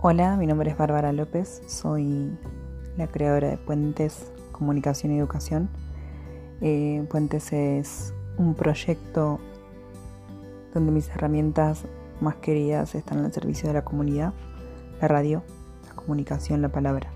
Hola, mi nombre es Bárbara López, soy la creadora de Puentes Comunicación y Educación. Eh, Puentes es un proyecto donde mis herramientas más queridas están al servicio de la comunidad, la radio, la comunicación, la palabra.